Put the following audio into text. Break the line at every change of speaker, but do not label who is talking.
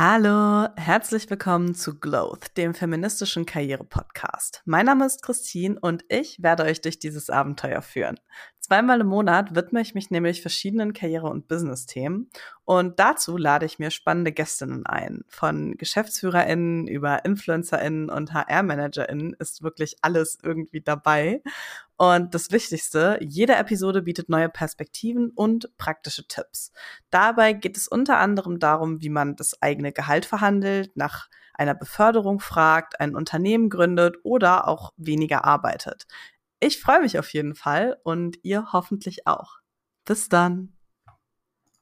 Hallo, herzlich willkommen zu Growth, dem feministischen Karriere-Podcast. Mein Name ist Christine und ich werde euch durch dieses Abenteuer führen. Zweimal im Monat widme ich mich nämlich verschiedenen Karriere- und Business-Themen und dazu lade ich mir spannende Gästinnen ein. Von GeschäftsführerInnen über InfluencerInnen und HR-ManagerInnen ist wirklich alles irgendwie dabei. Und das Wichtigste, jede Episode bietet neue Perspektiven und praktische Tipps. Dabei geht es unter anderem darum, wie man das eigene Gehalt verhandelt, nach einer Beförderung fragt, ein Unternehmen gründet oder auch weniger arbeitet. Ich freue mich auf jeden Fall und ihr hoffentlich auch. Bis dann.